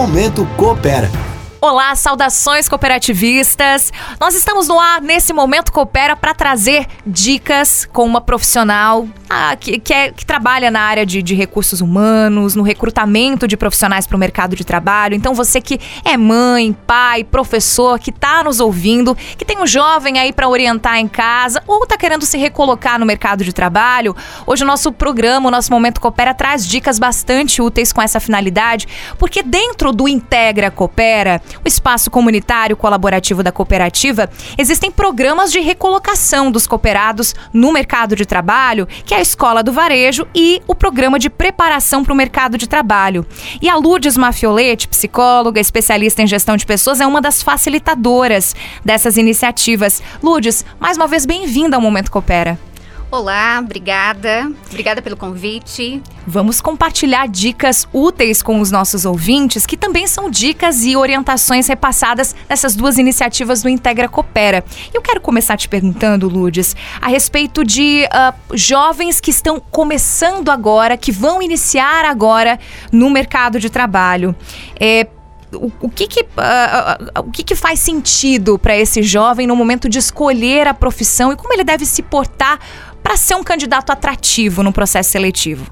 Momento Coopera. Olá, saudações cooperativistas. Nós estamos no ar nesse momento coopera para trazer dicas com uma profissional ah, que, que, é, que, trabalha na área de, de, recursos humanos, no recrutamento de profissionais para o mercado de trabalho. Então, você que é mãe, pai, professor, que está nos ouvindo, que tem um jovem aí para orientar em casa ou está querendo se recolocar no mercado de trabalho, hoje o nosso programa, o nosso Momento Coopera, traz dicas bastante úteis com essa finalidade, porque dentro do Integra Coopera, o espaço comunitário colaborativo da cooperativa, existem programas de recolocação dos cooperados no mercado de trabalho, que é a Escola do Varejo e o programa de preparação para o mercado de trabalho. E a Lourdes Mafiolete, psicóloga, especialista em gestão de pessoas, é uma das facilitadoras dessas iniciativas. Lourdes, mais uma vez bem-vinda ao Momento Coopera. Olá, obrigada. Obrigada pelo convite. Vamos compartilhar dicas úteis com os nossos ouvintes, que também são dicas e orientações repassadas nessas duas iniciativas do Integra Coopera. Eu quero começar te perguntando, Ludes, a respeito de uh, jovens que estão começando agora, que vão iniciar agora no mercado de trabalho. É, o, o, que que, uh, o que que faz sentido para esse jovem no momento de escolher a profissão e como ele deve se portar para ser um candidato atrativo no processo seletivo?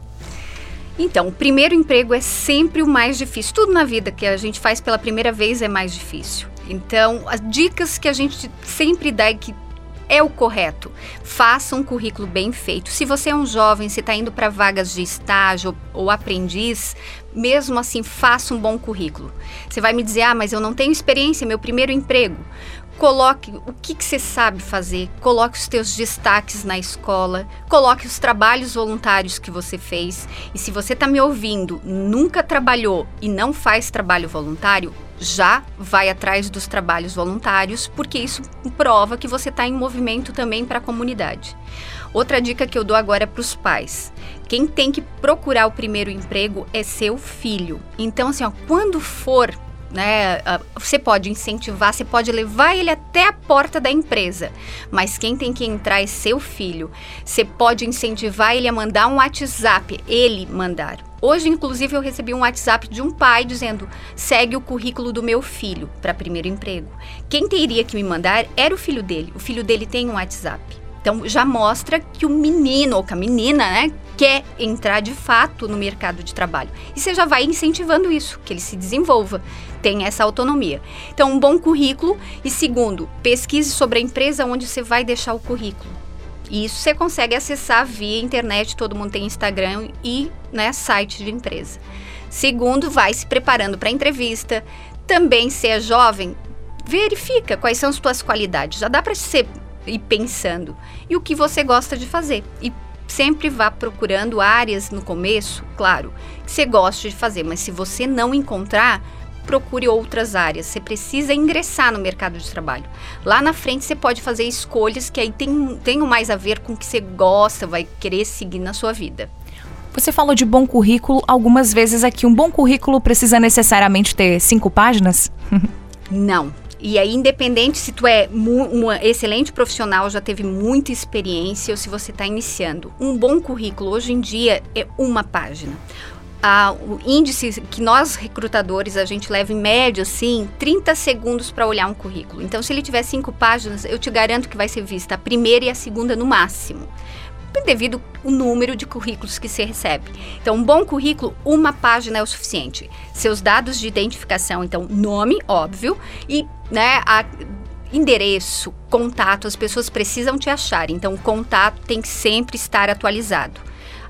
Então, o primeiro emprego é sempre o mais difícil. Tudo na vida que a gente faz pela primeira vez é mais difícil. Então, as dicas que a gente sempre dá e que é o correto. Faça um currículo bem feito. Se você é um jovem, se está indo para vagas de estágio ou, aprendiz, mesmo assim, faça um bom currículo. Você vai me dizer, ah, mas eu não tenho experiência, é meu primeiro emprego. Coloque o que, que você sabe fazer, coloque os teus destaques na escola, coloque os trabalhos voluntários que você fez. E se você está me ouvindo, nunca trabalhou e não faz trabalho voluntário, já vai atrás dos trabalhos voluntários, porque isso prova que você está em movimento também para a comunidade. Outra dica que eu dou agora é para os pais. Quem tem que procurar o primeiro emprego é seu filho. Então, assim, ó, quando for né? Você pode incentivar, você pode levar ele até a porta da empresa, mas quem tem que entrar é seu filho. Você pode incentivar ele a mandar um WhatsApp, ele mandar. Hoje, inclusive, eu recebi um WhatsApp de um pai dizendo: segue o currículo do meu filho para primeiro emprego. Quem teria que me mandar era o filho dele. O filho dele tem um WhatsApp. Então já mostra que o menino ou que a menina, né, quer entrar de fato no mercado de trabalho. E você já vai incentivando isso, que ele se desenvolva, tenha essa autonomia. Então, um bom currículo e segundo, pesquise sobre a empresa onde você vai deixar o currículo. E isso você consegue acessar via internet, todo mundo tem Instagram e né, site de empresa. Segundo, vai se preparando para a entrevista. Também, se é jovem, verifica quais são as suas qualidades. Já dá para ser ir pensando. E o que você gosta de fazer. E sempre vá procurando áreas no começo, claro, que você gosta de fazer, mas se você não encontrar, procure outras áreas. Você precisa ingressar no mercado de trabalho. Lá na frente você pode fazer escolhas que aí tem, tenham mais a ver com o que você gosta, vai querer seguir na sua vida. Você falou de bom currículo algumas vezes aqui. Um bom currículo precisa necessariamente ter cinco páginas? Não, e aí, independente se tu é um excelente profissional, já teve muita experiência ou se você está iniciando, um bom currículo hoje em dia é uma página. Ah, o índice que nós recrutadores a gente leva em média assim 30 segundos para olhar um currículo. Então, se ele tiver cinco páginas, eu te garanto que vai ser vista a primeira e a segunda no máximo devido ao número de currículos que se recebe. Então, um bom currículo, uma página é o suficiente. Seus dados de identificação, então, nome, óbvio, e né, a, endereço, contato, as pessoas precisam te achar. Então, o contato tem que sempre estar atualizado.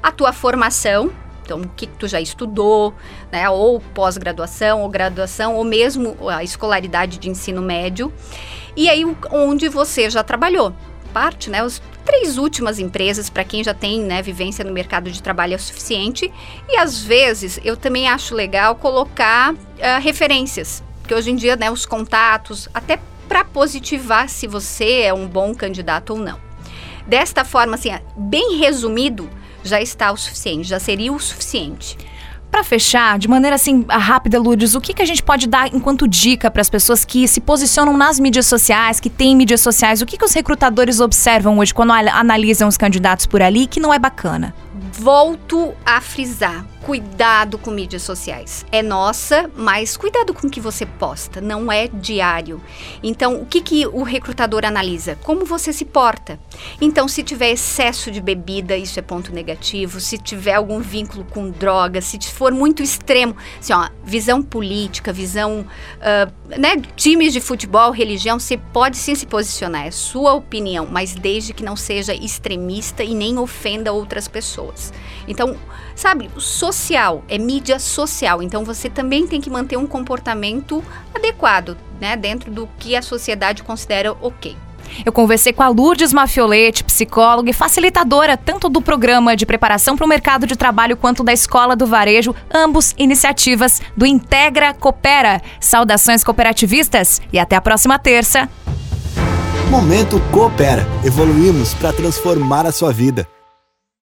A tua formação, então, o que, tu já estudou, né, ou pós-graduação, ou graduação, ou mesmo a escolaridade de ensino médio. E aí, onde você já trabalhou. Parte, né, os três últimas empresas, para quem já tem né, vivência no mercado de trabalho, é o suficiente. E às vezes eu também acho legal colocar uh, referências, porque hoje em dia né, os contatos, até para positivar se você é um bom candidato ou não. Desta forma, assim, bem resumido, já está o suficiente, já seria o suficiente. Para fechar, de maneira assim rápida, Lourdes, o que, que a gente pode dar enquanto dica para as pessoas que se posicionam nas mídias sociais, que têm mídias sociais? O que, que os recrutadores observam hoje quando analisam os candidatos por ali que não é bacana? volto a frisar: cuidado com mídias sociais. É nossa, mas cuidado com o que você posta, não é diário. Então, o que, que o recrutador analisa? Como você se porta. Então, se tiver excesso de bebida, isso é ponto negativo. Se tiver algum vínculo com drogas, se for muito extremo, assim, ó, visão política, visão, uh, né, times de futebol, religião, você pode sim se posicionar, é sua opinião, mas desde que não seja extremista e nem ofenda outras pessoas. Então, sabe, social é mídia social, então você também tem que manter um comportamento adequado, né, dentro do que a sociedade considera ok. Eu conversei com a Lourdes Mafiolete, psicóloga e facilitadora tanto do programa de preparação para o mercado de trabalho quanto da Escola do Varejo, ambos iniciativas do Integra Coopera. Saudações cooperativistas e até a próxima terça. Momento Coopera. Evoluímos para transformar a sua vida.